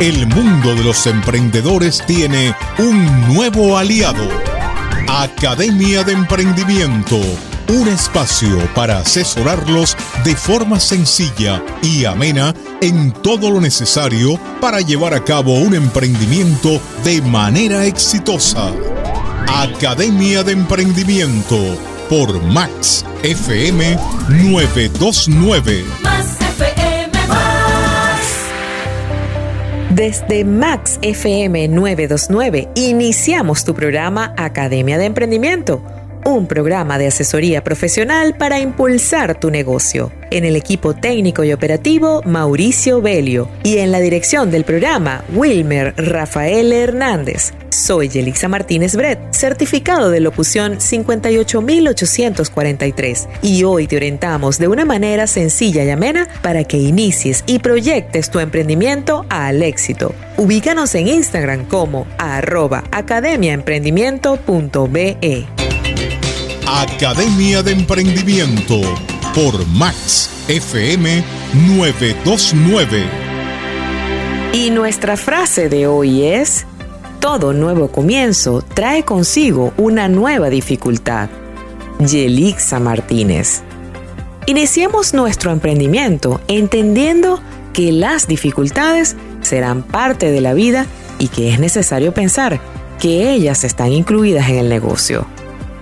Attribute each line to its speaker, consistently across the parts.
Speaker 1: El mundo de los emprendedores tiene un nuevo aliado. Academia de Emprendimiento, un espacio para asesorarlos de forma sencilla y amena en todo lo necesario para llevar a cabo un emprendimiento de manera exitosa. Academia de Emprendimiento por Max FM 929.
Speaker 2: Desde Max FM 929 iniciamos tu programa Academia de Emprendimiento un programa de asesoría profesional para impulsar tu negocio. En el equipo técnico y operativo, Mauricio Belio. Y en la dirección del programa, Wilmer Rafael Hernández. Soy Yelixa Martínez Brett, certificado de locución 58843. Y hoy te orientamos de una manera sencilla y amena para que inicies y proyectes tu emprendimiento al éxito. Ubícanos en Instagram como arroba academiaemprendimiento.be.
Speaker 1: Academia de Emprendimiento por Max FM 929.
Speaker 2: Y nuestra frase de hoy es, todo nuevo comienzo trae consigo una nueva dificultad. Yelixa Martínez. Iniciemos nuestro emprendimiento entendiendo que las dificultades serán parte de la vida y que es necesario pensar que ellas están incluidas en el negocio.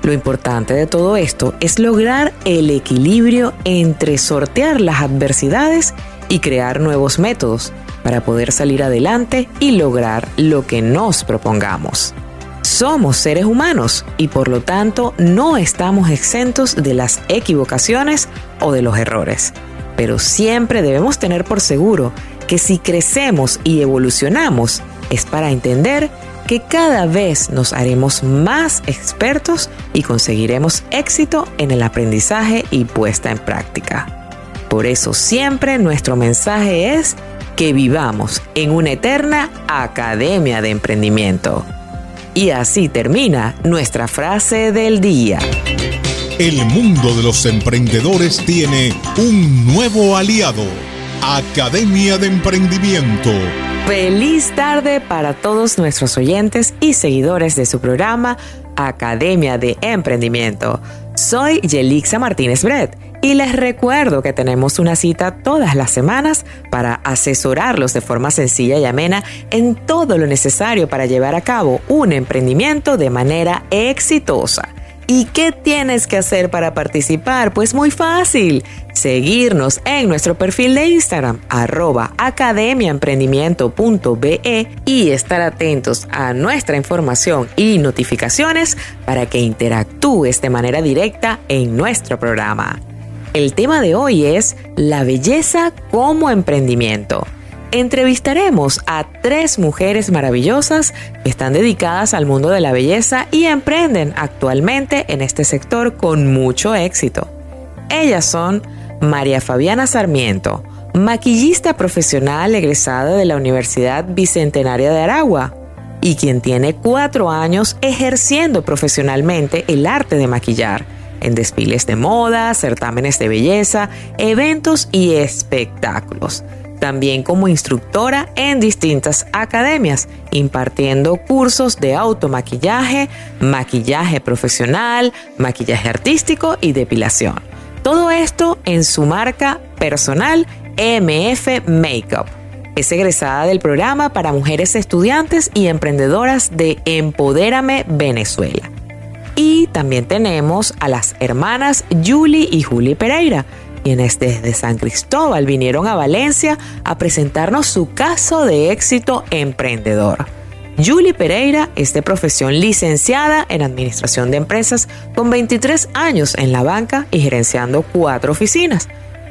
Speaker 2: Lo importante de todo esto es lograr el equilibrio entre sortear las adversidades y crear nuevos métodos para poder salir adelante y lograr lo que nos propongamos. Somos seres humanos y por lo tanto no estamos exentos de las equivocaciones o de los errores. Pero siempre debemos tener por seguro que si crecemos y evolucionamos es para entender que cada vez nos haremos más expertos y conseguiremos éxito en el aprendizaje y puesta en práctica. Por eso siempre nuestro mensaje es que vivamos en una eterna academia de emprendimiento. Y así termina nuestra frase del día.
Speaker 1: El mundo de los emprendedores tiene un nuevo aliado, Academia de Emprendimiento
Speaker 2: Feliz tarde para todos nuestros oyentes y seguidores de su programa Academia de Emprendimiento. Soy Yelixa Martínez Brett y les recuerdo que tenemos una cita todas las semanas para asesorarlos de forma sencilla y amena en todo lo necesario para llevar a cabo un emprendimiento de manera exitosa. ¿Y qué tienes que hacer para participar? Pues muy fácil. Seguirnos en nuestro perfil de Instagram, arroba academiaemprendimiento.be y estar atentos a nuestra información y notificaciones para que interactúes de manera directa en nuestro programa. El tema de hoy es la belleza como emprendimiento entrevistaremos a tres mujeres maravillosas que están dedicadas al mundo de la belleza y emprenden actualmente en este sector con mucho éxito. Ellas son María Fabiana Sarmiento, maquillista profesional egresada de la Universidad Bicentenaria de Aragua y quien tiene cuatro años ejerciendo profesionalmente el arte de maquillar en desfiles de moda, certámenes de belleza, eventos y espectáculos también como instructora en distintas academias, impartiendo cursos de automaquillaje, maquillaje profesional, maquillaje artístico y depilación. Todo esto en su marca personal MF Makeup. Es egresada del programa para mujeres estudiantes y emprendedoras de Empodérame Venezuela. Y también tenemos a las hermanas Julie y Julie Pereira, quienes desde San Cristóbal vinieron a Valencia a presentarnos su caso de éxito emprendedor. Julie Pereira es de profesión licenciada en Administración de Empresas con 23 años en la banca y gerenciando cuatro oficinas.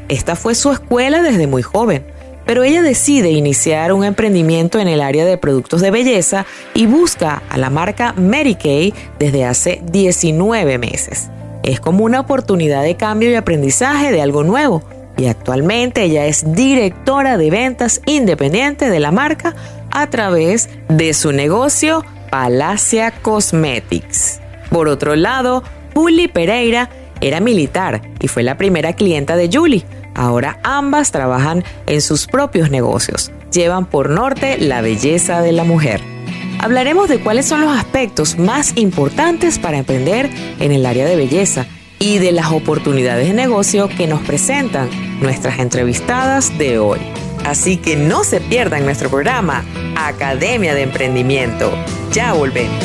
Speaker 2: Esta fue su escuela desde muy joven, pero ella decide iniciar un emprendimiento en el área de productos de belleza y busca a la marca Mary Kay desde hace 19 meses es como una oportunidad de cambio y aprendizaje de algo nuevo. Y actualmente ella es directora de ventas independiente de la marca a través de su negocio Palacia Cosmetics. Por otro lado, Julie Pereira era militar y fue la primera clienta de Julie. Ahora ambas trabajan en sus propios negocios llevan por norte la belleza de la mujer. Hablaremos de cuáles son los aspectos más importantes para emprender en el área de belleza y de las oportunidades de negocio que nos presentan nuestras entrevistadas de hoy. Así que no se pierdan nuestro programa Academia de Emprendimiento. Ya volvemos.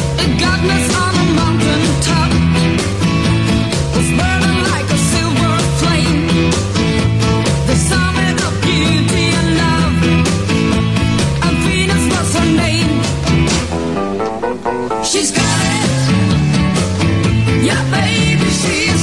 Speaker 2: Yeah, baby, she's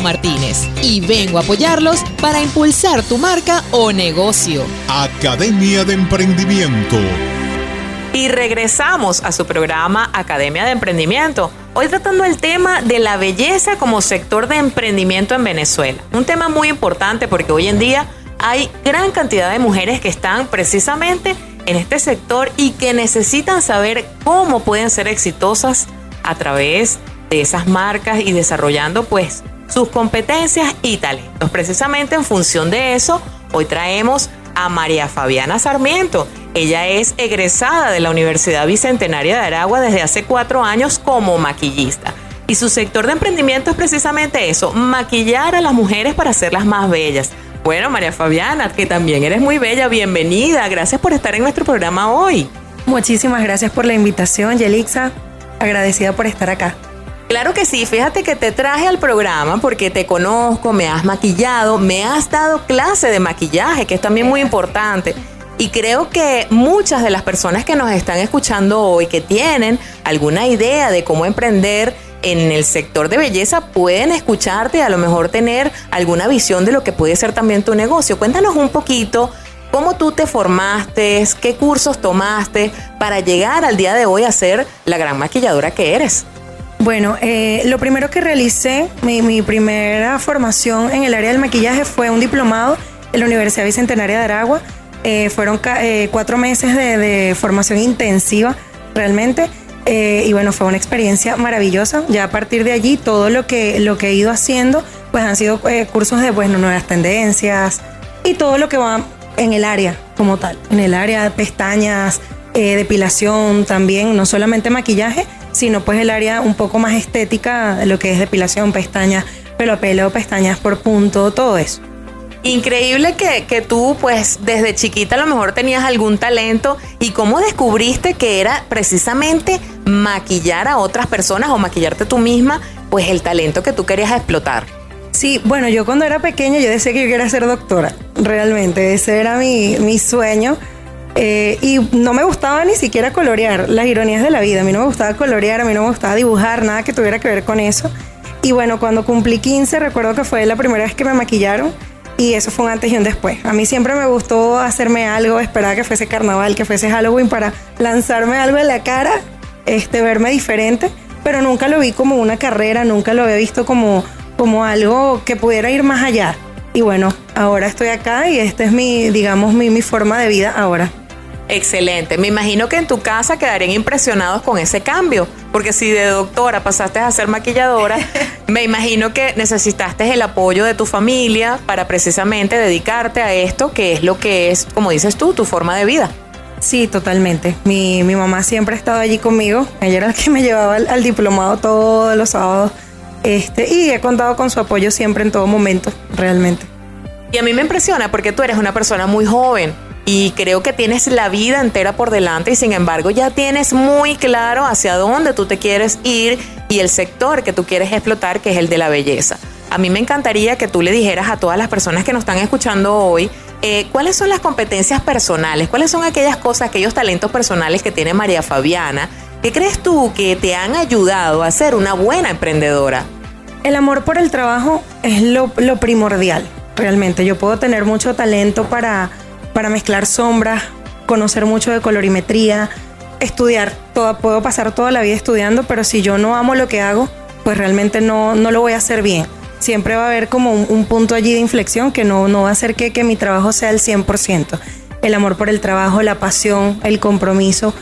Speaker 2: Martínez y vengo a apoyarlos para impulsar tu marca o negocio.
Speaker 1: Academia de Emprendimiento.
Speaker 2: Y regresamos a su programa Academia de Emprendimiento. Hoy tratando el tema de la belleza como sector de emprendimiento en Venezuela. Un tema muy importante porque hoy en día hay gran cantidad de mujeres que están precisamente en este sector y que necesitan saber cómo pueden ser exitosas a través de esas marcas y desarrollando pues sus competencias y talentos. Precisamente en función de eso, hoy traemos a María Fabiana Sarmiento. Ella es egresada de la Universidad Bicentenaria de Aragua desde hace cuatro años como maquillista. Y su sector de emprendimiento es precisamente eso, maquillar a las mujeres para hacerlas más bellas. Bueno, María Fabiana, que también eres muy bella, bienvenida. Gracias por estar en nuestro programa hoy.
Speaker 3: Muchísimas gracias por la invitación, Yelixa. Agradecida por estar acá.
Speaker 2: Claro que sí, fíjate que te traje al programa porque te conozco, me has maquillado, me has dado clase de maquillaje, que es también muy importante. Y creo que muchas de las personas que nos están escuchando hoy, que tienen alguna idea de cómo emprender en el sector de belleza, pueden escucharte y a lo mejor tener alguna visión de lo que puede ser también tu negocio. Cuéntanos un poquito cómo tú te formaste, qué cursos tomaste para llegar al día de hoy a ser la gran maquilladora que eres.
Speaker 3: Bueno, eh, lo primero que realicé, mi, primera formación en el área del maquillaje fue un diplomado en la Universidad Bicentenaria de Aragua. Eh, fueron eh, cuatro meses de, formación intensiva realmente. y bueno, fue una experiencia maravillosa. Ya a partir de allí, todo lo que, lo que he ido haciendo, pues han sido cursos de bueno, nuevas tendencias y todo lo que va en el área como tal. En el área de pestañas, depilación también, no solamente maquillaje, sino pues el área un poco más estética, lo que es depilación, pestañas, pelo a pelo, pestañas por punto, todo eso.
Speaker 2: Increíble que, que, tú, pues, desde chiquita a lo mejor tenías algún talento y cómo descubriste que era precisamente maquillar a otras personas o maquillarte tú misma, pues el talento que tú querías explotar.
Speaker 3: Sí, bueno, yo cuando era pequeña yo decía que yo quería ser doctora, realmente, ese era mi, mi sueño. Eh, y no me gustaba ni siquiera colorear, las ironías de la vida. A mí no me gustaba colorear, a mí no me gustaba dibujar, nada que tuviera que ver con eso. Y bueno, cuando cumplí 15, recuerdo que fue la primera vez que me maquillaron y eso fue un antes y un después. A mí siempre me gustó hacerme algo, esperar que fuese carnaval, que fuese Halloween para lanzarme algo en la cara, este, verme diferente, pero nunca lo vi como una carrera, nunca lo había visto como, como algo que pudiera ir más allá. Y bueno, ahora estoy acá y esta es mi, digamos, mi, mi forma de vida ahora.
Speaker 2: Excelente. Me imagino que en tu casa quedarían impresionados con ese cambio, porque si de doctora pasaste a ser maquilladora, me imagino que necesitaste el apoyo de tu familia para precisamente dedicarte a esto, que es lo que es, como dices tú, tu forma de vida.
Speaker 3: Sí, totalmente. Mi, mamá siempre ha estado allí conmigo. Ella era la que me llevaba al, diplomado todos los sábados. Este, y he contado con su apoyo siempre en todo momento, realmente.
Speaker 2: Y a mí me impresiona porque tú eres una persona muy joven y creo que tienes la vida entera por delante y sin embargo ya tienes muy claro hacia dónde tú te quieres ir y el sector que tú quieres explotar, que es el de la belleza. A mí me encantaría que tú le dijeras a todas las personas que nos están escuchando hoy eh, cuáles son las competencias personales, cuáles son aquellas cosas, aquellos talentos personales que tiene María Fabiana, ¿Qué crees tú que te han ayudado a ser una buena emprendedora.
Speaker 3: El amor por el trabajo es lo, lo primordial, realmente. Yo puedo tener mucho talento para para mezclar sombras, conocer mucho de colorimetría, estudiar. Todo, puedo pasar toda la vida estudiando, pero si yo no amo lo que hago, pues realmente no, no lo voy a hacer bien. Siempre va a haber como un, punto allí de inflexión que no, no va a hacer que, que mi trabajo sea el 100%. El amor por el trabajo, la pasión, el compromiso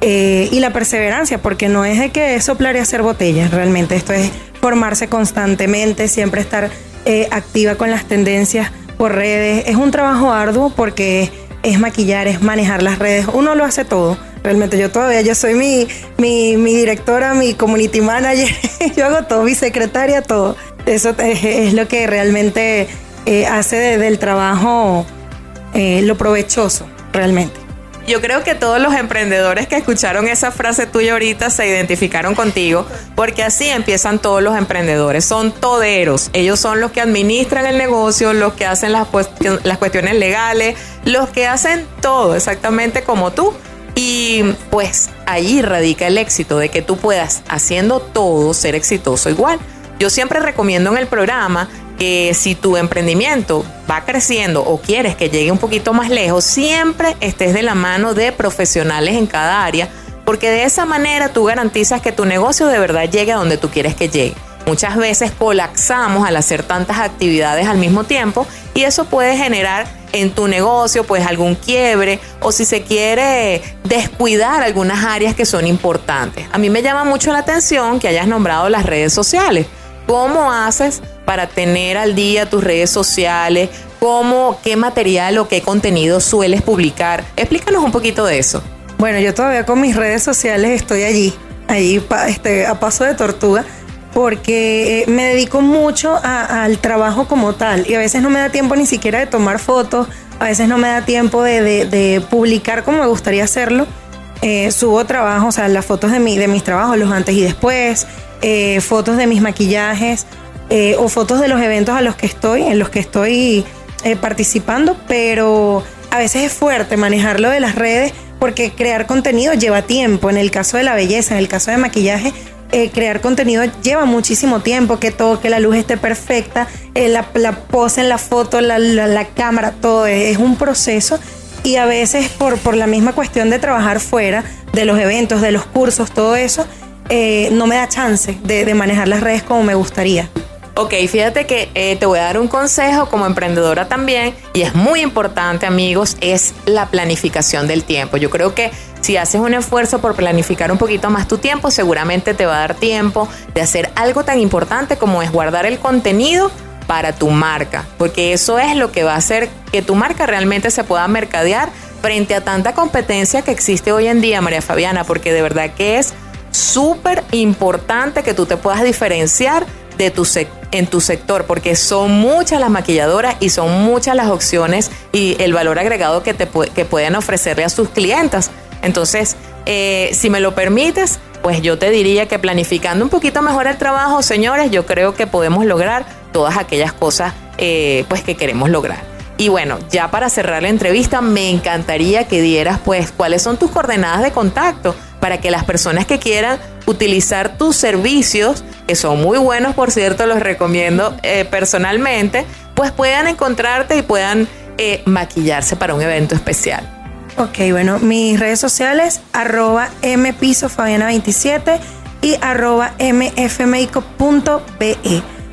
Speaker 3: eh, y la perseverancia, porque no es de que soplar y hacer botellas, realmente esto es formarse constantemente, siempre estar eh, activa con las tendencias por redes. Es un trabajo arduo porque es maquillar, es manejar las redes. Uno lo hace todo. Realmente yo todavía, yo soy mi, mi, directora, mi community manager, yo hago todo, mi secretaria, todo. Eso es, lo que realmente eh, hace del trabajo eh, lo provechoso, realmente.
Speaker 2: Yo creo que todos los emprendedores que escucharon esa frase tuya ahorita se identificaron contigo, porque así empiezan todos los emprendedores. Son toderos. Ellos son los que administran el negocio, los que hacen las, las cuestiones legales, los que hacen todo exactamente como tú. Y pues ahí radica el éxito de que tú puedas, haciendo todo, ser exitoso igual. Yo siempre recomiendo en el programa que si tu emprendimiento va creciendo o quieres que llegue un poquito más lejos, siempre estés de la mano de profesionales en cada área, porque de esa manera tú garantizas que tu negocio de verdad llegue a donde tú quieres que llegue. Muchas veces colapsamos al hacer tantas actividades al mismo tiempo y eso puede generar en tu negocio pues algún quiebre o si se quiere descuidar algunas áreas que son importantes. A mí me llama mucho la atención que hayas nombrado las redes sociales. ¿Cómo haces para tener al día tus redes sociales? ¿Cómo, qué material o qué contenido sueles publicar? Explícanos un poquito de eso.
Speaker 3: Bueno, yo todavía con mis redes sociales estoy allí, allí este, a paso de tortuga, porque eh, me dedico mucho al trabajo como tal y a veces no me da tiempo ni siquiera de tomar fotos, a veces no me da tiempo de, publicar como me gustaría hacerlo. Eh, subo trabajo, o sea, las fotos de, mi, de mis trabajos, los antes y después, eh, fotos de mis maquillajes eh, o fotos de los eventos a los que estoy, en los que estoy eh, participando, pero a veces es fuerte manejarlo de las redes porque crear contenido lleva tiempo. En el caso de la belleza, en el caso de maquillaje, crear contenido lleva muchísimo tiempo, que todo, que la luz esté perfecta, la, pose en la foto, la, cámara, todo es, un proceso. Y a veces por, por la misma cuestión de trabajar fuera, de los eventos, de los cursos, todo eso, eh, no me da chance de, manejar las redes como me gustaría.
Speaker 2: Ok, fíjate que eh, te voy a dar un consejo como emprendedora también y es muy importante amigos, es la planificación del tiempo. Yo creo que si haces un esfuerzo por planificar un poquito más tu tiempo, seguramente te va a dar tiempo de hacer algo tan importante como es guardar el contenido para tu marca, porque eso es lo que va a hacer que tu marca realmente se pueda mercadear frente a tanta competencia que existe hoy en día, María Fabiana, porque de verdad que es súper importante que tú te puedas diferenciar de tu en tu sector, porque son muchas las maquilladoras y son muchas las opciones y el valor agregado que, te, que pueden ofrecerle a sus clientas. Entonces, eh, si me lo permites, pues yo te diría que planificando un poquito mejor el trabajo, señores, yo creo que podemos lograr todas aquellas cosas eh, pues que queremos lograr. Y bueno, ya para cerrar la entrevista, me encantaría que dieras pues cuáles son tus coordenadas de contacto para que las personas que quieran utilizar tus servicios, que son muy buenos, por cierto, los recomiendo eh, personalmente, pues puedan encontrarte y puedan eh, maquillarse para un evento especial.
Speaker 3: Ok, bueno, mis redes sociales, arroba mpisofabiana27 y arroba mfmeico.be.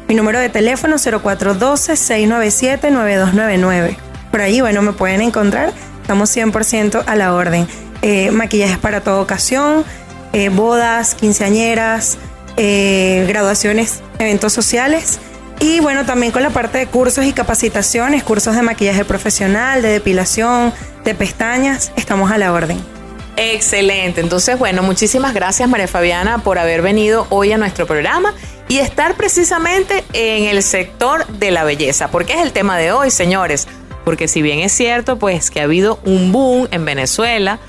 Speaker 3: Mi número de teléfono 0412-697-9299. Por ahí, bueno, me pueden encontrar. Estamos 100% a la orden. Eh, maquillajes para toda ocasión, eh, bodas, quinceañeras, eh, graduaciones, eventos sociales. Y bueno, también con la parte de cursos y capacitaciones, cursos de maquillaje profesional, de depilación, de pestañas, estamos a la orden.
Speaker 2: Excelente. Entonces, bueno, muchísimas gracias María Fabiana por haber venido hoy a nuestro programa y estar precisamente en el sector de la belleza, porque es el tema de hoy, señores. Porque si bien es cierto, pues que ha habido un boom en Venezuela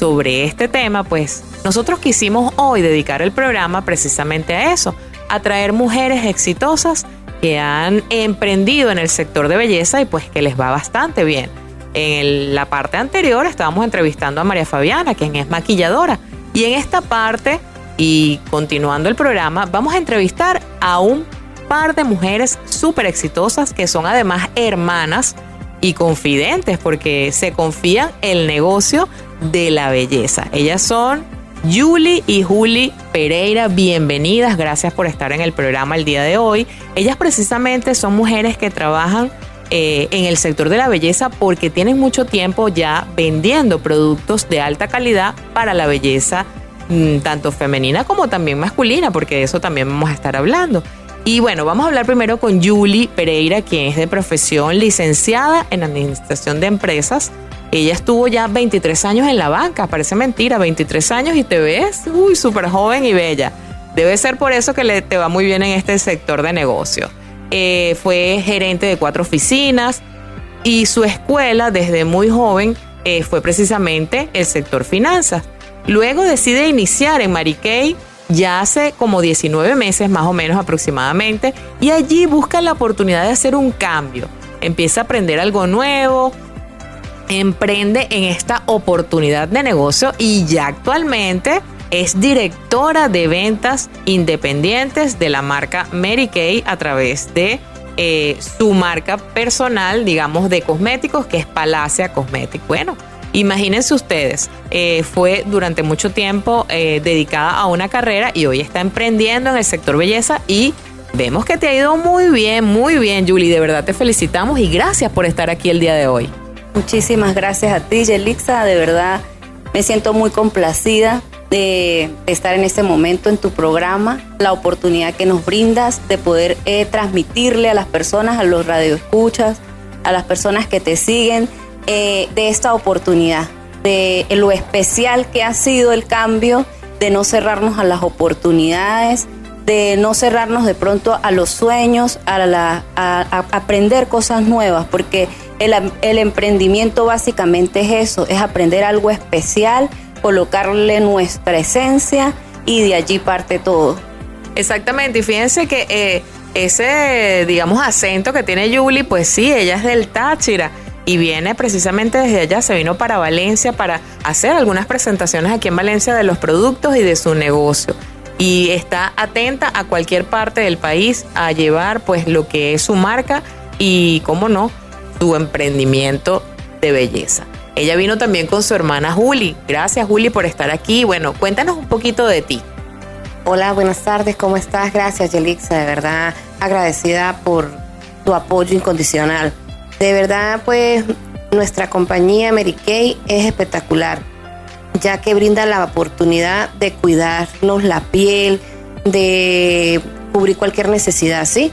Speaker 2: sobre este tema, pues nosotros quisimos hoy dedicar el programa precisamente a eso, a traer mujeres exitosas que han emprendido en el sector de belleza y pues que les va bastante bien. En la parte anterior estábamos entrevistando a María Fabiana, quien es maquilladora, y en esta parte y continuando el programa, vamos a entrevistar a un par de mujeres súper exitosas que son además hermanas y confidentes porque se confían el negocio de la belleza. Ellas son Julie y Julie Pereira, bienvenidas, gracias por estar en el programa el día de hoy. Ellas precisamente son mujeres que trabajan eh, en el sector de la belleza porque tienen mucho tiempo ya vendiendo productos de alta calidad para la belleza Mm, tanto femenina como también masculina, porque de eso también vamos a estar hablando. Y bueno, vamos a hablar primero con Julie Pereira, quien es de profesión licenciada en Administración de Empresas. Ella estuvo ya 23 años en la banca, parece mentira, 23 años y te ves, uy, súper joven y bella. Debe ser por eso que le, te va muy bien en este sector de negocio. Eh, fue gerente de cuatro oficinas y su escuela desde muy joven eh, fue precisamente el sector finanzas. Luego decide iniciar en Mariquey ya hace como 19 meses más o menos aproximadamente y allí busca la oportunidad de hacer un cambio. Empieza a aprender algo nuevo, emprende en esta oportunidad de negocio y ya actualmente es directora de ventas independientes de la marca Mary Kay a través de eh, su marca personal, digamos, de cosméticos, que es Palacia Cosmetics. Bueno, Imagínense ustedes, eh, fue durante mucho tiempo eh, dedicada a una carrera y hoy está emprendiendo en el sector belleza y vemos que te ha ido muy bien, muy bien, Julie. De verdad te felicitamos y gracias por estar aquí el día de hoy.
Speaker 4: Muchísimas gracias a ti, Yelixa. De verdad me siento muy complacida de estar en este momento en tu programa, la oportunidad que nos brindas de poder eh, transmitirle a las personas, a los radioescuchas, a las personas que te siguen, eh, de esta oportunidad, de lo especial que ha sido el cambio, de no cerrarnos a las oportunidades, de no cerrarnos de pronto a los sueños, a, aprender cosas nuevas, porque el, el, emprendimiento básicamente es eso, es aprender algo especial, colocarle nuestra esencia y de allí parte todo.
Speaker 2: Exactamente, y fíjense que eh, ese, digamos, acento que tiene Julie, pues sí, ella es del Táchira y viene precisamente desde allá, se vino para Valencia para hacer algunas presentaciones aquí en Valencia de los productos y de su negocio. Y está atenta a cualquier parte del país a llevar pues lo que es su marca y, cómo no, su emprendimiento de belleza. Ella vino también con su hermana Juli. Gracias Juli por estar aquí. Bueno, cuéntanos un poquito de ti.
Speaker 4: Hola, buenas tardes, ¿cómo estás? Gracias Yelixa, de verdad agradecida por tu apoyo incondicional. De verdad, pues nuestra compañía Mary Kay es espectacular, ya que brinda la oportunidad de cuidarnos la piel, de cubrir cualquier necesidad, ¿sí?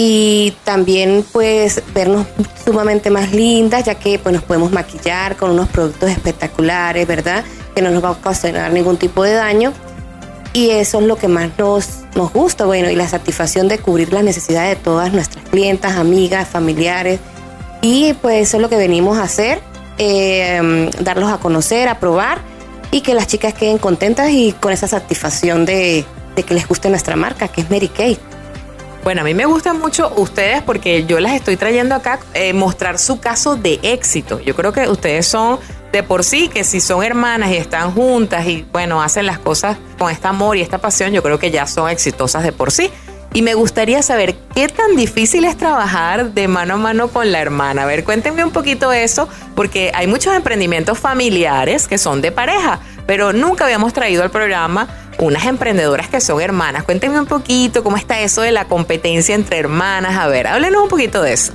Speaker 4: Y también pues vernos sumamente más lindas, ya que pues nos podemos maquillar con unos productos espectaculares, ¿verdad? Que no nos va a ocasionar ningún tipo de daño. y eso es lo que más nos, nos gusta, bueno, y la satisfacción de cubrir las necesidades de todas nuestras clientas, amigas, familiares. Y pues eso es lo que venimos a hacer, eh, darlos a conocer, a probar y que las chicas queden contentas y con esa satisfacción de, de que les guste nuestra marca, que es Mary Kay.
Speaker 2: Bueno, a mí me gustan mucho ustedes porque yo las estoy trayendo acá eh, mostrar su caso de éxito. Yo creo que ustedes son de por sí que si son hermanas y están juntas y bueno, hacen las cosas con este amor y esta pasión, yo creo que ya son exitosas de por sí. Y me gustaría saber qué tan difícil es trabajar de mano a mano con la hermana. A ver, cuéntenme un poquito eso, porque hay muchos emprendimientos familiares que son de pareja, pero nunca habíamos traído al programa unas emprendedoras que son hermanas. Cuéntenme un poquito cómo está eso de la competencia entre hermanas. A ver, háblenos un poquito de eso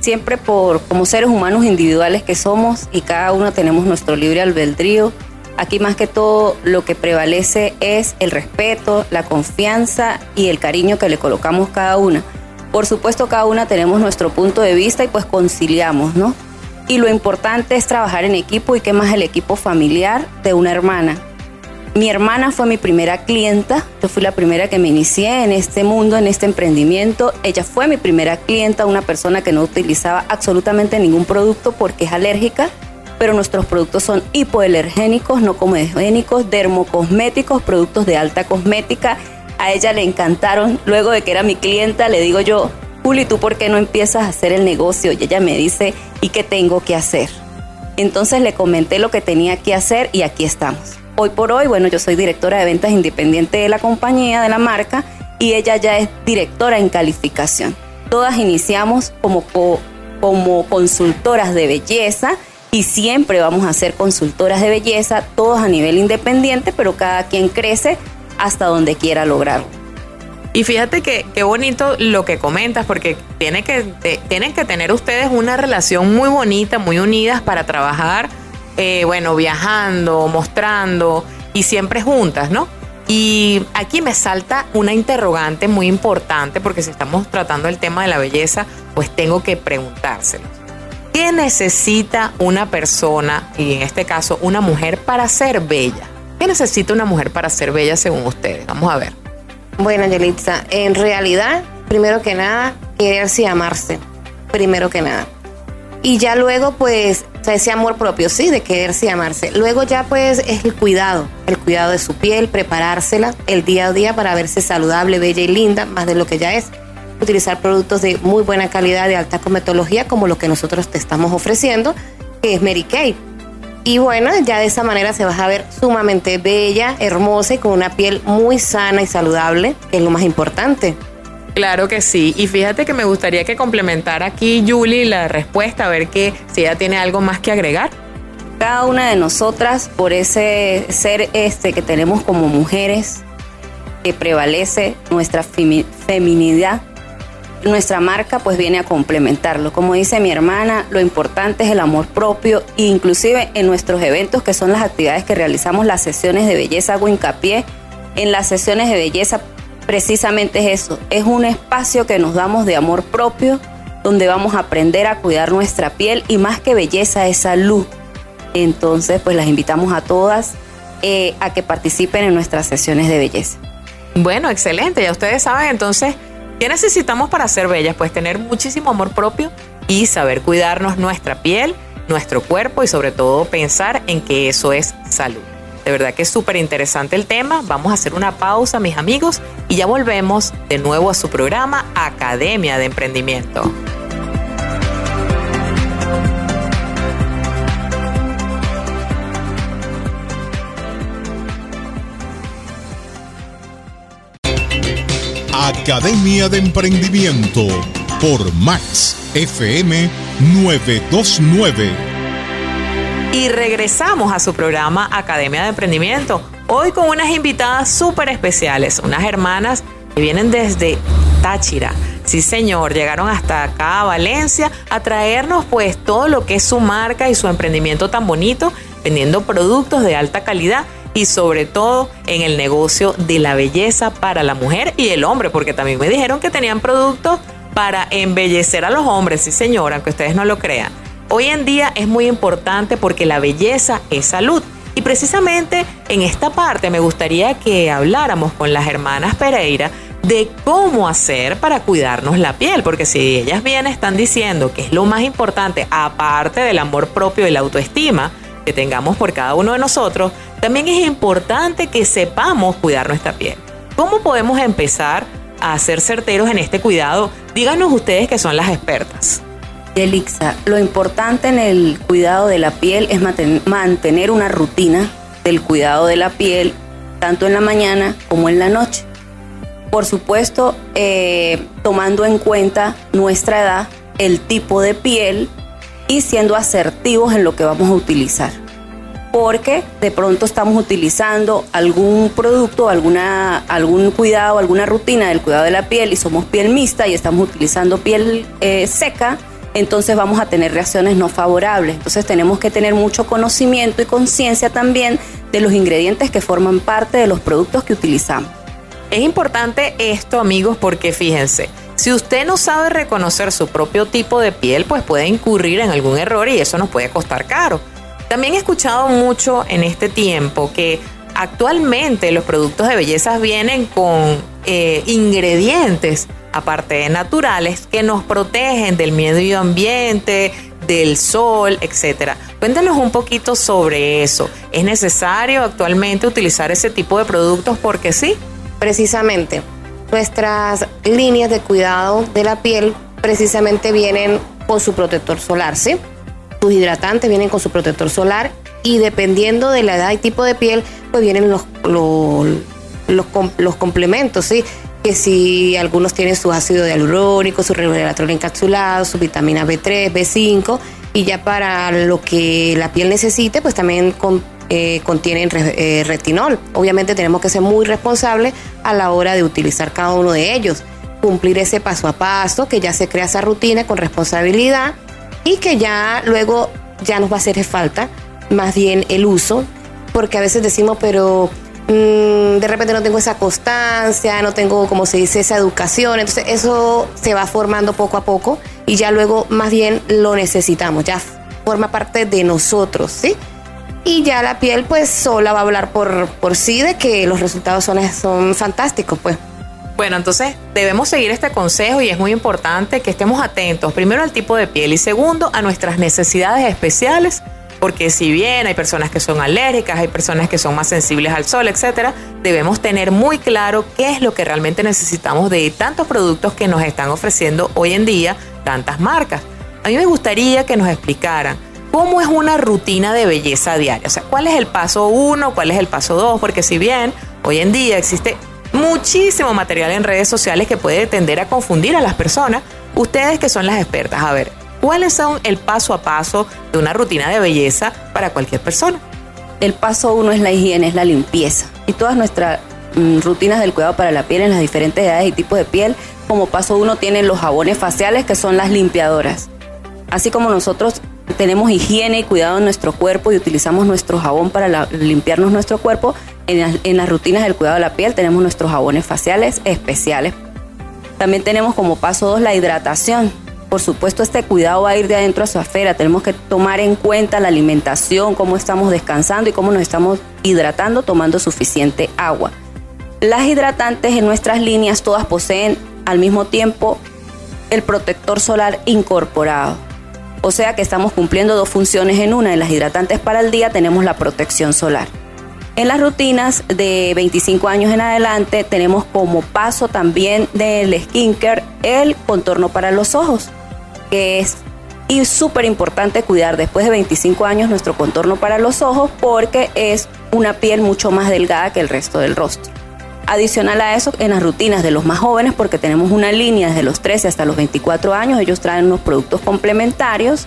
Speaker 4: siempre por como seres humanos individuales que somos y cada uno tenemos nuestro libre albedrío. Aquí más que todo lo que prevalece es el respeto, la confianza y el cariño que le colocamos cada una. Por supuesto cada una tenemos nuestro punto de vista y pues conciliamos, ¿no? Y lo importante es trabajar en equipo y qué más el equipo familiar de una hermana. Mi hermana fue mi primera clienta, yo fui la primera que me inicié en este mundo, en este emprendimiento. Ella fue mi primera clienta, una persona que no utilizaba absolutamente ningún producto porque es alérgica, pero nuestros productos son hipoalergénicos, no comedogénicos, dermocosméticos, productos de alta cosmética. A ella le encantaron. Luego de que era mi clienta, le digo yo, Juli, ¿tú por qué no empiezas a hacer el negocio? Y ella me dice, ¿y qué tengo que hacer? Entonces le comenté lo que tenía que hacer y aquí estamos. Hoy por hoy, bueno, yo soy directora de ventas independiente de la compañía, de la marca, y ella ya es directora en calificación. Todas iniciamos como, como consultoras de belleza y siempre vamos a ser consultoras de belleza, todos a nivel independiente, pero cada quien crece hasta donde quiera lograrlo.
Speaker 2: Y fíjate que qué bonito lo que comentas, porque tiene que, tienen que tener ustedes una relación muy bonita, muy unidas para trabajar eh, bueno, viajando, mostrando y siempre juntas, ¿no? Y aquí me salta una interrogante muy importante porque si estamos tratando el tema de la belleza, pues tengo que preguntárselo. ¿Qué necesita una persona, y en este caso una mujer, para ser bella? ¿Qué necesita una mujer para ser bella según ustedes? Vamos a ver.
Speaker 4: Bueno, Angelitza, en realidad, primero que nada, quererse y amarse. Primero que nada. Y ya luego, pues, ese amor propio, sí, de quererse y amarse. Luego ya, pues, es el cuidado, el cuidado de su piel, preparársela el día a día para verse saludable, bella y linda, más de lo que ya es. Utilizar productos de muy buena calidad, de alta cometología, como lo que nosotros te estamos ofreciendo, que es Mary Kay. Y bueno, ya de esa manera se va a ver sumamente bella, hermosa y con una piel muy sana y saludable, que es lo más importante.
Speaker 2: Claro que sí. Y fíjate que me gustaría que complementara aquí Julie la respuesta, a ver que, si ella tiene algo más que agregar.
Speaker 4: Cada una de nosotras, por ese ser este que tenemos como mujeres, que prevalece nuestra feminidad, nuestra marca pues viene a complementarlo. Como dice mi hermana, lo importante es el amor propio e inclusive en nuestros eventos que son las actividades que realizamos, las sesiones de belleza, hago hincapié en las sesiones de belleza precisamente es eso, es un espacio que nos damos de amor propio, donde vamos a aprender a cuidar nuestra piel y más que belleza es salud. Entonces, pues las invitamos a todas eh, a que participen en nuestras sesiones de belleza.
Speaker 2: Bueno, excelente, ya ustedes saben entonces, ¿qué necesitamos para ser bellas? Pues tener muchísimo amor propio y saber cuidarnos nuestra piel, nuestro cuerpo y sobre todo pensar en que eso es salud. De verdad que es súper interesante el tema. Vamos a hacer una pausa, mis amigos, y ya volvemos de nuevo a su programa Academia de Emprendimiento.
Speaker 1: Academia de Emprendimiento por Max FM 929
Speaker 2: y regresamos a su programa Academia de Emprendimiento. Hoy con unas invitadas súper especiales, unas hermanas que vienen desde Táchira. Sí, señor, llegaron hasta acá a Valencia a traernos pues todo lo que es su marca y su emprendimiento tan bonito, vendiendo productos de alta calidad y sobre todo en el negocio de la belleza para la mujer y el hombre, porque también me dijeron que tenían productos para embellecer a los hombres, sí señor, aunque ustedes no lo crean. Hoy en día es muy importante porque la belleza es salud Y precisamente en esta parte me gustaría que habláramos con las hermanas Pereira de cómo hacer para cuidarnos la piel, porque si ellas bien están diciendo que es lo más importante, aparte del amor propio y la autoestima que tengamos por cada uno de nosotros, también es importante que sepamos cuidar nuestra piel. ¿Cómo podemos empezar a ser certeros en este cuidado? Díganos ustedes que son las expertas.
Speaker 4: Elixa, lo importante en el cuidado de la piel es mantener una rutina del cuidado de la piel, tanto en la mañana como en la noche. Por supuesto, eh, tomando en cuenta nuestra edad, el tipo de piel y siendo asertivos en lo que vamos a utilizar. Porque de pronto estamos utilizando algún producto, alguna, algún cuidado, alguna rutina del cuidado de la piel y somos piel mixta y estamos utilizando piel eh, seca, entonces vamos a tener reacciones no favorables. Entonces tenemos que tener mucho conocimiento y conciencia también de los ingredientes que forman parte de los productos que utilizamos.
Speaker 2: Es importante esto, amigos, porque fíjense, si usted no sabe reconocer su propio tipo de piel, pues puede incurrir en algún error y eso nos puede costar caro. También he escuchado mucho en este tiempo que actualmente los productos de belleza vienen con eh, ingredientes, aparte de naturales, que nos protegen del medio ambiente, del sol, etc. Cuéntanos un poquito sobre eso. ¿Es necesario actualmente utilizar ese tipo de productos porque sí?
Speaker 5: precisamente nuestras líneas de cuidado de la piel precisamente vienen con su protector solar, ¿sí? Sus hidratantes vienen con su protector solar y dependiendo de la edad y tipo de piel, pues vienen los, los, complementos, ¿sí? Que si algunos tienen su ácido hialurónico, su resveratrol encapsulado, su vitamina B3, B5 y ya para lo que la piel necesite, pues también eh, contienen eh, retinol. Obviamente tenemos que ser muy responsables a la hora de utilizar cada uno de ellos, cumplir ese paso a paso, que ya se crea esa rutina con responsabilidad y que ya luego ya nos va a hacer falta más bien el uso, porque a veces decimos, pero mm, de repente no tengo esa constancia, no tengo, como se dice, esa educación, entonces eso se va formando poco a poco y ya luego más bien lo necesitamos, ya forma parte de nosotros, ¿sí? y ya la piel pues sola va a hablar por, por sí de que los resultados son, son fantásticos pues.
Speaker 2: Bueno, entonces debemos seguir este consejo y es muy importante que estemos atentos, primero al tipo de piel y segundo a nuestras necesidades especiales, porque si bien hay personas que son alérgicas, hay personas que son más sensibles al sol, etcétera, debemos tener muy claro qué es lo que realmente necesitamos de tantos productos que nos están ofreciendo hoy en día tantas marcas. A mí me gustaría que nos explicaran ¿Cómo es una rutina de belleza diaria? O sea, ¿cuál es el paso uno? ¿Cuál es el paso dos? Porque si bien hoy en día existe muchísimo material en redes sociales que puede tender a confundir a las personas, ustedes que son las expertas, a ver, ¿cuáles son el paso a paso de una rutina de belleza para cualquier persona?
Speaker 4: El paso uno es la higiene, es la limpieza. Y todas nuestras mm, rutinas del cuidado para la piel en las diferentes edades y tipos de piel, como paso uno tienen los jabones faciales que son las limpiadoras. Así como nosotros tenemos higiene y cuidado en nuestro cuerpo y utilizamos nuestro jabón para limpiarnos nuestro cuerpo, en, las rutinas del cuidado de la piel tenemos nuestros jabones faciales especiales. También tenemos como paso dos la hidratación. Por supuesto, este cuidado va a ir de adentro a su afuera. Tenemos que tomar en cuenta la alimentación, cómo estamos descansando y cómo nos estamos hidratando tomando suficiente agua. Las hidratantes en nuestras líneas todas poseen al mismo tiempo el protector solar incorporado o sea que estamos cumpliendo dos funciones en una. En las hidratantes para el día tenemos la protección solar. En las rutinas de 25 años en adelante tenemos como paso también del skincare el contorno para los ojos, que es y súper importante cuidar después de 25 años nuestro contorno para los ojos porque es una piel mucho más delgada que el resto del rostro. Adicional a eso, en las rutinas de los más jóvenes, porque tenemos una línea desde los 13 hasta los 24 años, ellos traen unos productos complementarios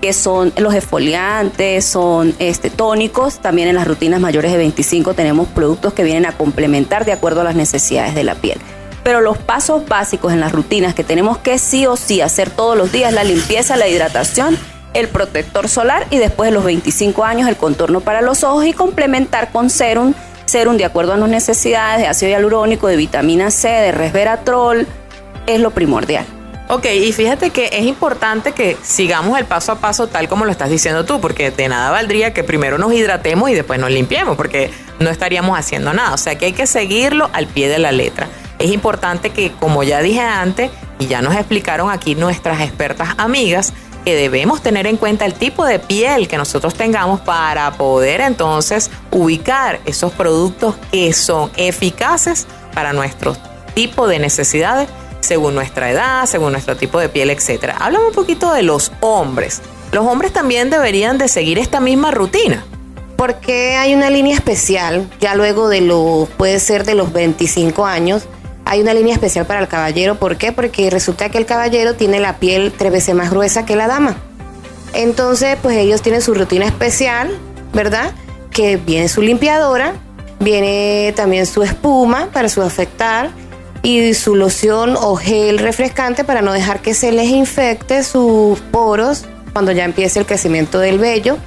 Speaker 4: que son los esfoliantes, son este, tónicos. También en las rutinas mayores de 25 tenemos productos que vienen a complementar de acuerdo a las necesidades de la piel. Pero los pasos básicos en las rutinas que tenemos que sí o sí hacer todos los días, la limpieza, la hidratación, el protector solar y después de los 25 años el contorno para los ojos y complementar con serum serum de acuerdo a las necesidades de ácido hialurónico, de vitamina C, de resveratrol, es lo primordial.
Speaker 2: Ok, y fíjate que es importante que sigamos el paso a paso tal como lo estás diciendo tú, porque de nada valdría que primero nos hidratemos y después nos limpiemos, porque no estaríamos haciendo nada. O sea que hay que seguirlo al pie de la letra. Es importante que, como ya dije antes, y ya nos explicaron aquí nuestras expertas amigas, que debemos tener en cuenta el tipo de piel que nosotros tengamos para poder entonces ubicar esos productos que son eficaces para nuestro tipo de necesidades según nuestra edad, según nuestro tipo de piel, etc. Háblame un poquito de los hombres. Los hombres también deberían de seguir esta misma rutina.
Speaker 5: Porque hay una línea especial, ya luego de lo, puede ser de los 25 años, hay una línea especial para el caballero. ¿Por qué? Porque resulta que el caballero tiene la piel tres veces más gruesa que la dama. Entonces, pues ellos tienen su rutina especial, ¿verdad? Que viene su limpiadora, viene también su espuma para su afectar y su loción o gel refrescante para no dejar que se les infecte sus poros cuando ya empiece el crecimiento del vello.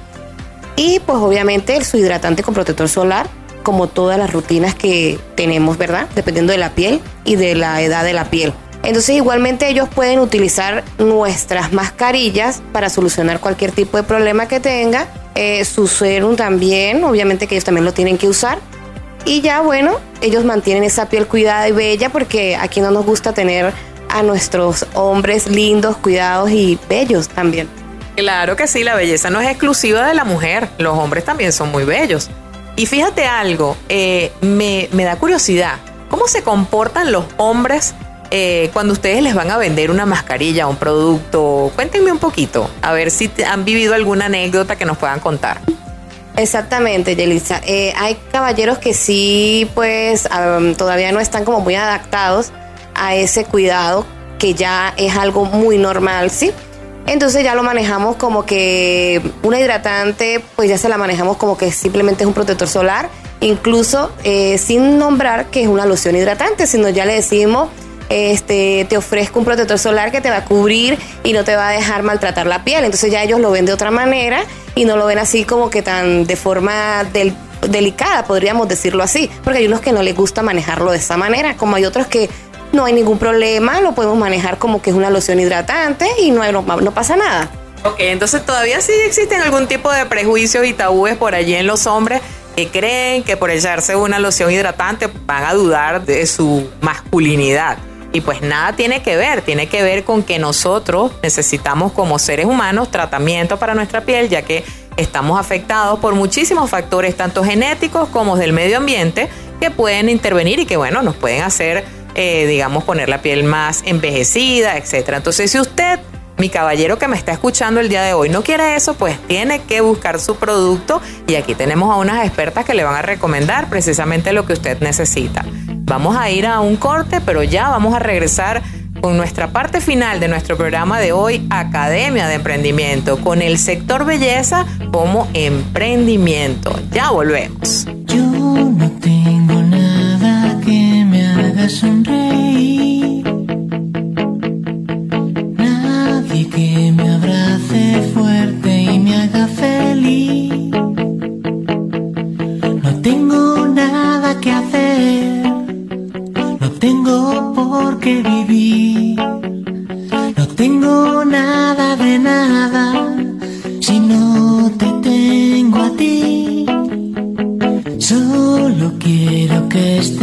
Speaker 5: Y pues obviamente su hidratante con protector solar, como todas las rutinas que tenemos, ¿verdad? Dependiendo de la piel y de la edad de la piel. Entonces igualmente ellos pueden utilizar nuestras mascarillas para solucionar cualquier tipo de problema que tenga. Eh, su serum también, obviamente que ellos también lo tienen que usar. Y ya bueno, ellos mantienen esa piel cuidada y bella porque aquí no nos gusta tener a nuestros hombres lindos, cuidados y bellos también.
Speaker 2: Claro que sí, la belleza no es exclusiva de la mujer, los hombres también son muy bellos. Y fíjate algo, eh, me, da curiosidad, ¿cómo se comportan los hombres eh, cuando ustedes les van a vender una mascarilla, un producto? Cuéntenme un poquito, a ver si han vivido alguna anécdota que nos puedan contar.
Speaker 5: Exactamente, Yelisa. Eh, hay caballeros que sí, pues todavía no están como muy adaptados a ese cuidado que ya es algo muy normal, ¿sí? Entonces ya lo manejamos como que una hidratante, pues ya se la manejamos como que simplemente es un protector solar, incluso eh, sin nombrar que es una loción hidratante, sino ya le decimos este, te ofrezco un protector solar que te va a cubrir y no te va a dejar maltratar la piel. Entonces ya ellos lo ven de otra manera y no lo ven así como que tan de forma delicada, podríamos decirlo así, porque hay unos que no les gusta manejarlo de esa manera, como hay otros que no hay ningún problema, lo podemos manejar como que es una loción hidratante y no, no, pasa nada.
Speaker 2: Ok, entonces todavía sí existen algún tipo de prejuicios y tabúes por allí en los hombres que creen que por echarse una loción hidratante van a dudar de su masculinidad. Y pues nada tiene que ver, tiene que ver con que nosotros necesitamos como seres humanos tratamiento para nuestra piel, ya que estamos afectados por muchísimos factores, tanto genéticos como del medio ambiente, que pueden intervenir y que bueno, nos pueden hacer, eh, digamos, poner la piel más envejecida, etc. Entonces, si usted mi caballero que me está escuchando el día de hoy no quiere eso, pues tiene que buscar su producto y aquí tenemos a unas expertas que le van a recomendar precisamente lo que usted necesita. Vamos a ir a un corte, pero ya vamos a regresar con nuestra parte final de nuestro programa de hoy, Academia de Emprendimiento, con el sector belleza como emprendimiento. Ya volvemos.
Speaker 6: Yo no tengo haga sonreír. Nadie que me abrace fuerte y me haga feliz. No tengo nada que hacer tengo por qué vivir. No tengo nada de nada si no te tengo a ti. Solo quiero que estés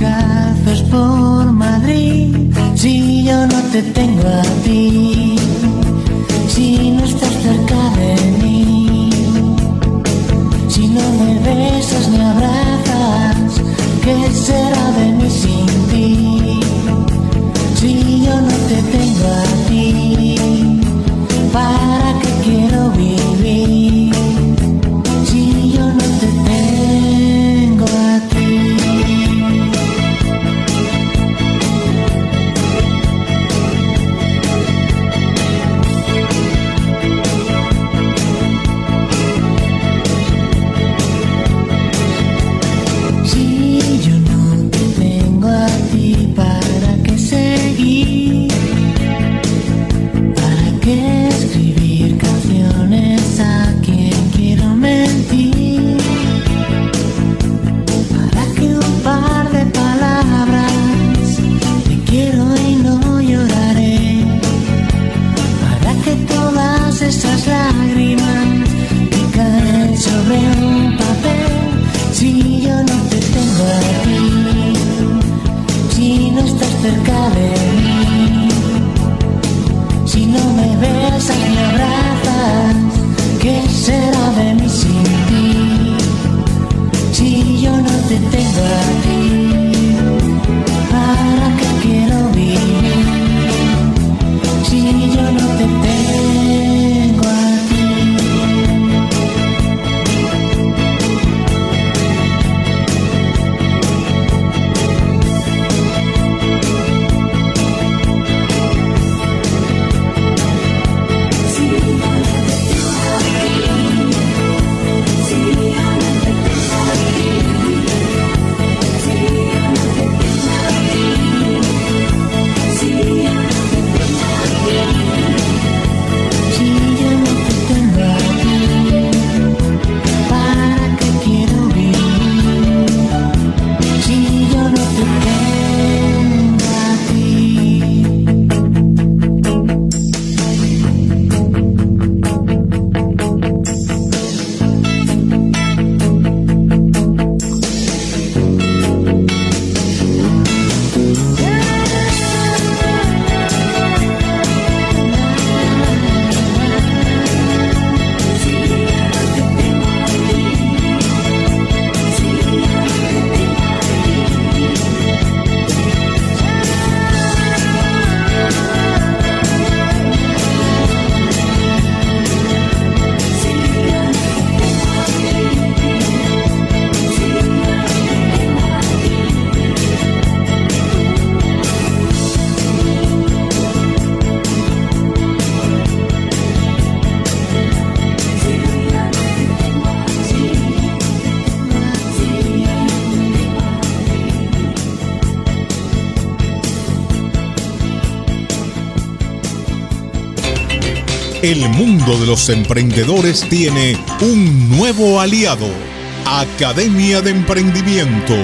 Speaker 6: descalzos por Madrid. Si yo no te tengo a ti, si no estás cerca de mí, si no me besas ni abrazas, ¿qué será
Speaker 1: El mundo de los emprendedores tiene un nuevo aliado, Academia de Emprendimiento.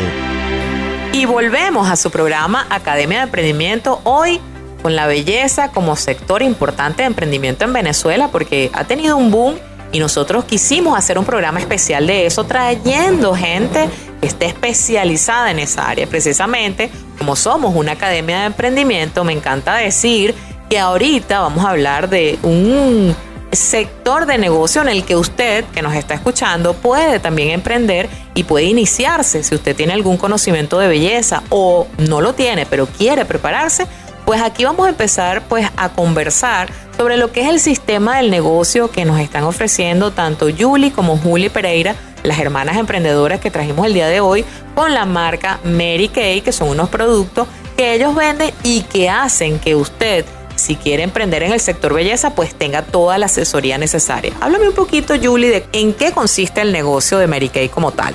Speaker 2: Y volvemos a su programa Academia de Emprendimiento hoy con la belleza como sector importante de emprendimiento en Venezuela porque ha tenido un boom y nosotros quisimos hacer un programa especial de eso trayendo gente que esté especializada en esa área. Precisamente como somos una academia de emprendimiento, me encanta decir que ahorita vamos a hablar de un sector de negocio en el que usted que nos está escuchando puede también emprender y puede iniciarse. Si usted tiene algún conocimiento de belleza o no lo tiene, pero quiere prepararse, pues aquí vamos a empezar pues a conversar sobre lo que es el sistema del negocio que nos están ofreciendo tanto Julie como Julie Pereira, las hermanas emprendedoras que trajimos el día de hoy con la marca Mary Kay, que son unos productos que ellos venden y que hacen que usted si quiere emprender en el sector belleza, pues tenga toda la asesoría necesaria. Háblame un poquito, Julie, de en qué consiste el negocio de Mary Kay como tal.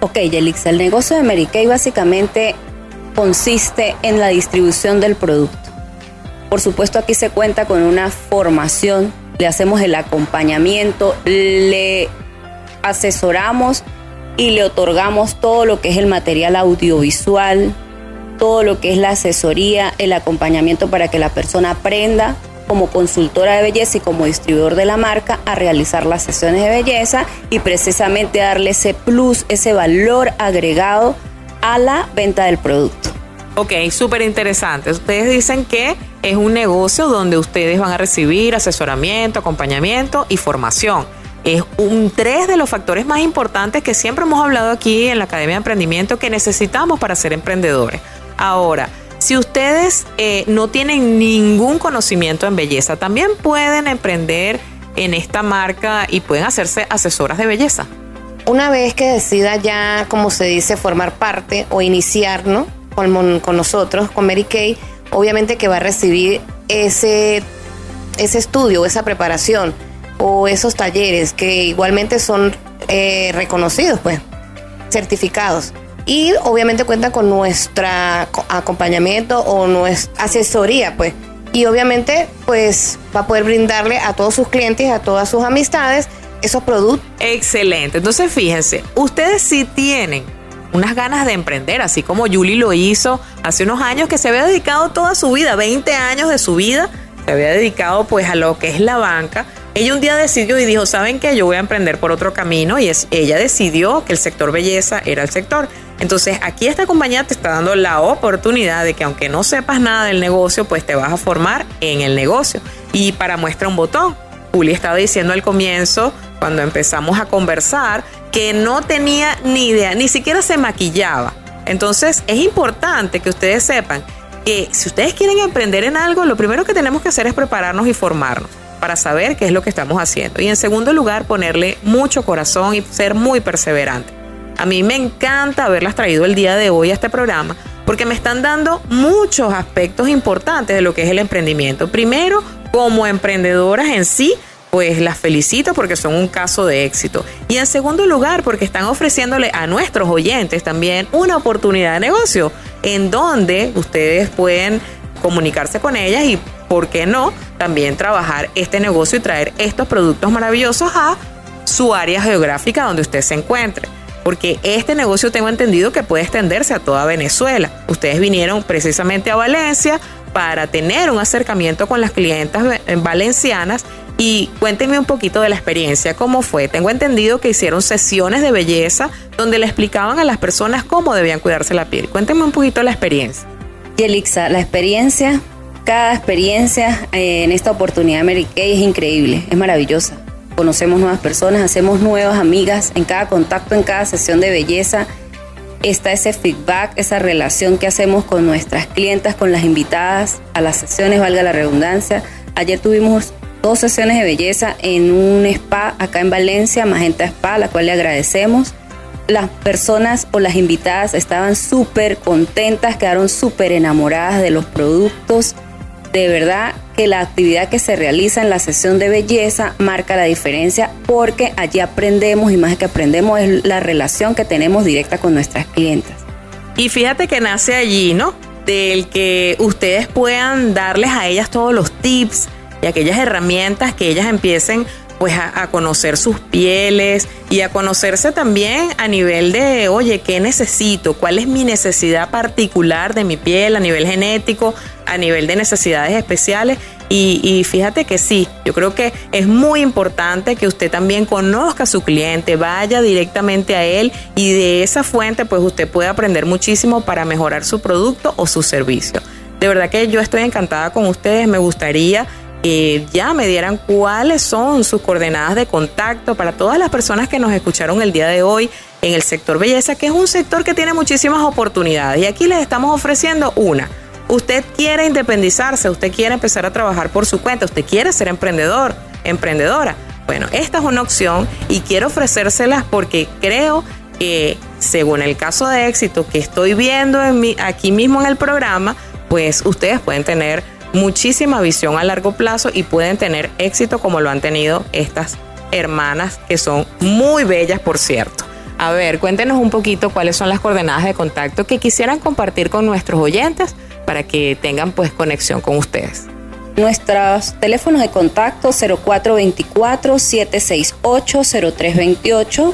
Speaker 4: Ok, Yelix, el negocio de Mary Kay básicamente consiste en la distribución del producto. Por supuesto, aquí se cuenta con una formación, le hacemos el acompañamiento, le asesoramos y le otorgamos todo lo que es el material audiovisual, todo lo que es la asesoría, el acompañamiento para que la persona aprenda como consultora de belleza y como distribuidor de la marca a realizar las sesiones de belleza y precisamente darle ese plus, ese valor agregado a la venta del producto.
Speaker 2: Ok, súper interesante. Ustedes dicen que es un negocio donde ustedes van a recibir asesoramiento, acompañamiento y formación. Es un tres de los factores más importantes que siempre hemos hablado aquí en la Academia de Emprendimiento que necesitamos para ser emprendedores. Ahora, si ustedes eh, no tienen ningún conocimiento en belleza, también pueden emprender en esta marca y pueden hacerse asesoras de belleza.
Speaker 5: Una vez que decida ya, como se dice, formar parte o iniciar ¿no? con, con nosotros, con Mary Kay, obviamente que va a recibir ese, ese estudio, esa preparación o esos talleres que igualmente son eh, reconocidos, pues, certificados y obviamente cuenta con nuestra acompañamiento o nuestra asesoría, pues. Y obviamente, pues va a poder brindarle a todos sus clientes, a todas sus amistades, esos productos.
Speaker 2: Excelente. Entonces, fíjense, ustedes sí tienen unas ganas de emprender, así como Julie lo hizo hace unos años, que se había dedicado toda su vida, 20 años de su vida, se había dedicado pues a lo que es la banca. Ella un día decidió y dijo, ¿saben qué? Yo voy a emprender por otro camino y es, ella decidió que el sector belleza era el sector. Entonces aquí esta compañía te está dando la oportunidad de que aunque no sepas nada del negocio, pues te vas a formar en el negocio. Y para muestra un botón, Juli estaba diciendo al comienzo, cuando empezamos a conversar, que no tenía ni idea, ni siquiera se maquillaba. Entonces es importante que ustedes sepan que si ustedes quieren emprender en algo, lo primero que tenemos que hacer es prepararnos y formarnos para saber qué es lo que estamos haciendo. Y en segundo lugar, ponerle mucho corazón y ser muy perseverante. A mí me encanta haberlas traído el día de hoy a este programa porque me están dando muchos aspectos importantes de lo que es el emprendimiento. Primero, como emprendedoras en sí, pues las felicito porque son un caso de éxito. Y en segundo lugar, porque están ofreciéndole a nuestros oyentes también una oportunidad de negocio en donde ustedes pueden comunicarse con ellas y, ¿por qué no?, también trabajar este negocio y traer estos productos maravillosos a su área geográfica donde usted se encuentre porque este negocio tengo entendido que puede extenderse a toda Venezuela. Ustedes vinieron precisamente a Valencia para tener un acercamiento con las clientas valencianas y cuéntenme un poquito de la experiencia, cómo fue. Tengo entendido que hicieron sesiones de belleza donde le explicaban a las personas cómo debían cuidarse la piel. Cuéntenme un poquito la experiencia.
Speaker 4: Yelixa, la experiencia, cada experiencia eh, en esta oportunidad Mary es increíble, es maravillosa conocemos nuevas personas, hacemos nuevas amigas en cada contacto, en cada sesión de belleza. Está ese feedback, esa relación que hacemos con nuestras clientas, con las invitadas a las sesiones, valga la redundancia. Ayer tuvimos dos sesiones de belleza en un spa acá en Valencia, Magenta Spa, a la cual le agradecemos. Las personas o las invitadas estaban súper contentas, quedaron súper enamoradas de los productos. De verdad que la actividad que se realiza en la sesión de belleza marca la diferencia porque allí aprendemos y más que aprendemos es la relación que tenemos directa con nuestras clientes.
Speaker 2: Y fíjate que nace allí, ¿no? Del que ustedes puedan darles a ellas todos los tips y aquellas herramientas que ellas empiecen pues a, conocer sus pieles y a conocerse también a nivel de, oye, ¿qué necesito? ¿Cuál es mi necesidad particular de mi piel a nivel genético, a nivel de necesidades especiales? Y, y, fíjate que sí, yo creo que es muy importante que usted también conozca a su cliente, vaya directamente a él y de esa fuente pues usted puede aprender muchísimo para mejorar su producto o su servicio. De verdad que yo estoy encantada con ustedes, me gustaría que ya me dieran cuáles son sus coordenadas de contacto para todas las personas que nos escucharon el día de hoy en el sector belleza, que es un sector que tiene muchísimas oportunidades. Y aquí les estamos ofreciendo una. Usted quiere independizarse, usted quiere empezar a trabajar por su cuenta, usted quiere ser emprendedor, emprendedora. Bueno, esta es una opción y quiero ofrecérselas porque creo que según el caso de éxito que estoy viendo en aquí mismo en el programa, pues ustedes pueden tener muchísima visión a largo plazo y pueden tener éxito como lo han tenido estas hermanas que son muy bellas, por cierto. A ver, cuéntenos un poquito cuáles son las coordenadas de contacto que quisieran compartir con nuestros oyentes para que tengan pues conexión con ustedes.
Speaker 4: Nuestros teléfonos de contacto 0424-768-0328,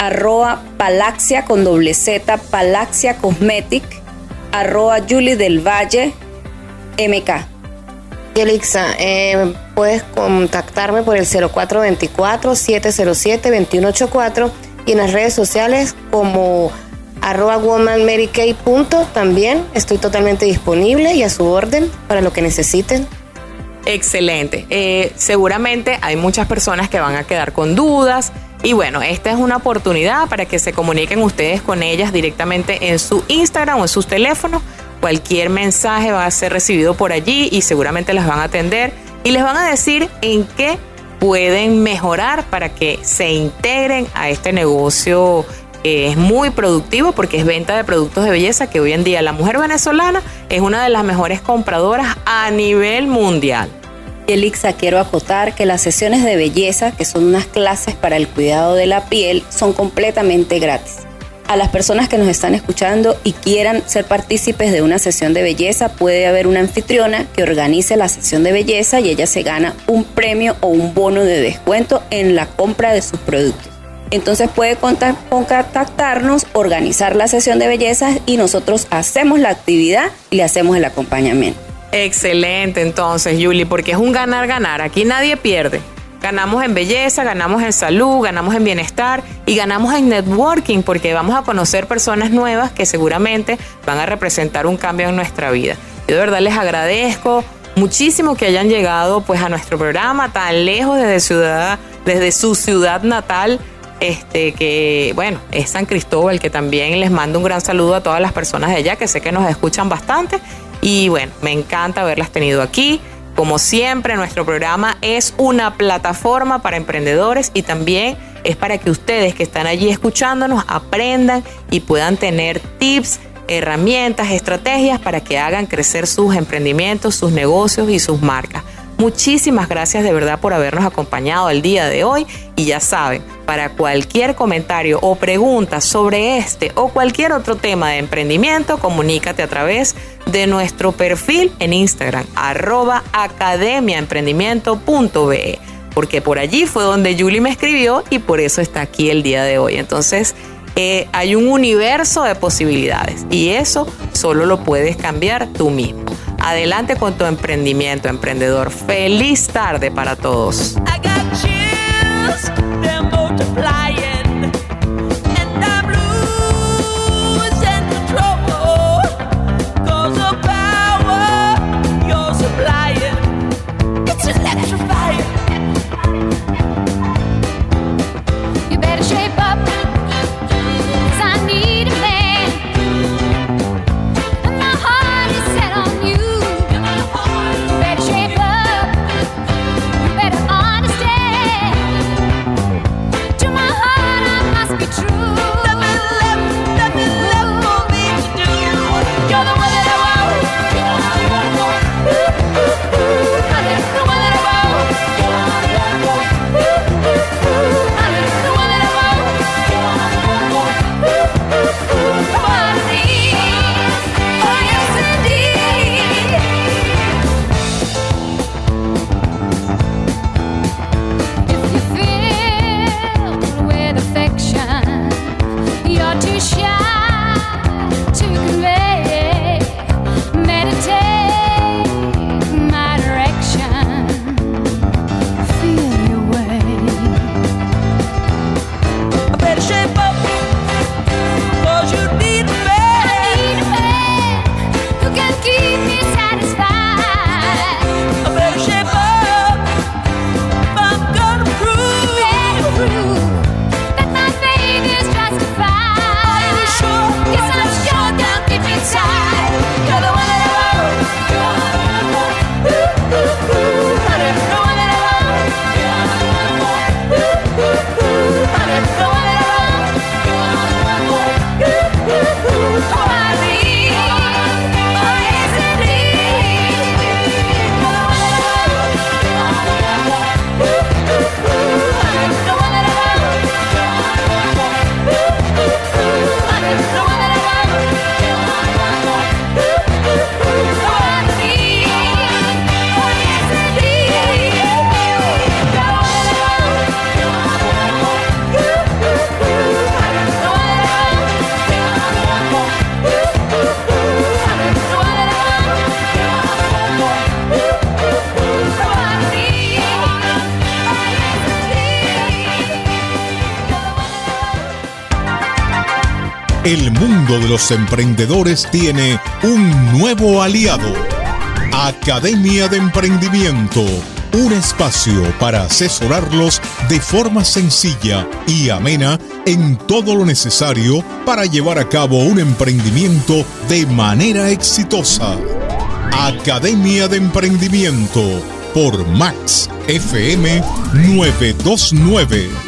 Speaker 4: arroba palaxia con doble Z, palaxia cosmetic, arroba Julie del Valle, MK.
Speaker 5: Yelixa, eh, puedes contactarme por el 0424-707-2184 y en las redes sociales como arroba. También estoy totalmente disponible y a su orden para lo que necesiten.
Speaker 2: Excelente. Eh, seguramente hay muchas personas que van a quedar con dudas. Y bueno, esta es una oportunidad para que se comuniquen ustedes con ellas directamente en su Instagram o en sus teléfonos Cualquier mensaje va a ser recibido por allí y seguramente las van a atender y les van a decir en qué pueden mejorar para que se integren a este negocio que es muy productivo porque es venta de productos de belleza que hoy en día la mujer venezolana es una de las mejores compradoras a nivel mundial.
Speaker 4: Elixa, quiero acotar que las sesiones de belleza, que son unas clases para el cuidado de la piel, son completamente gratis a las personas que nos están escuchando y quieran ser partícipes de una sesión de belleza, puede haber una anfitriona que organice la sesión de belleza y ella se gana un premio o un bono de descuento en la compra de sus productos. Entonces puede contactarnos, organizar la sesión de belleza y nosotros hacemos la actividad y le hacemos el acompañamiento.
Speaker 2: Excelente, entonces, Julie, porque es un ganar-ganar. Aquí nadie pierde. Ganamos en belleza, ganamos en salud, ganamos en bienestar y ganamos en networking porque vamos a conocer personas nuevas que seguramente van a representar un cambio en nuestra vida. Yo de verdad les agradezco muchísimo que hayan llegado pues a nuestro programa tan lejos desde ciudad, desde su ciudad natal. Este que bueno, es San Cristóbal, que también les mando un gran saludo a todas las personas de allá que sé que nos escuchan bastante y bueno, me encanta haberlas tenido aquí. Como siempre, nuestro programa es una plataforma para emprendedores y también es para que ustedes que están allí escuchándonos aprendan y puedan tener tips, herramientas, estrategias para que hagan crecer sus emprendimientos, sus negocios y sus marcas. Muchísimas gracias de verdad por habernos acompañado el día de hoy y ya saben, para cualquier comentario o pregunta sobre este o cualquier otro tema de emprendimiento, comunícate a través de nuestro perfil en Instagram, arroba academiaemprendimiento.be, porque por allí fue donde Julie me escribió y por eso está aquí el día de hoy. Entonces, eh, hay un universo de posibilidades y eso solo lo puedes cambiar tú mismo. Adelante con tu emprendimiento, emprendedor. Feliz tarde para todos.
Speaker 1: Mundo de los emprendedores tiene un nuevo aliado. Academia de Emprendimiento, un espacio para asesorarlos de forma sencilla y amena en todo lo necesario para llevar a cabo un emprendimiento de manera exitosa. Academia de Emprendimiento por Max FM 929.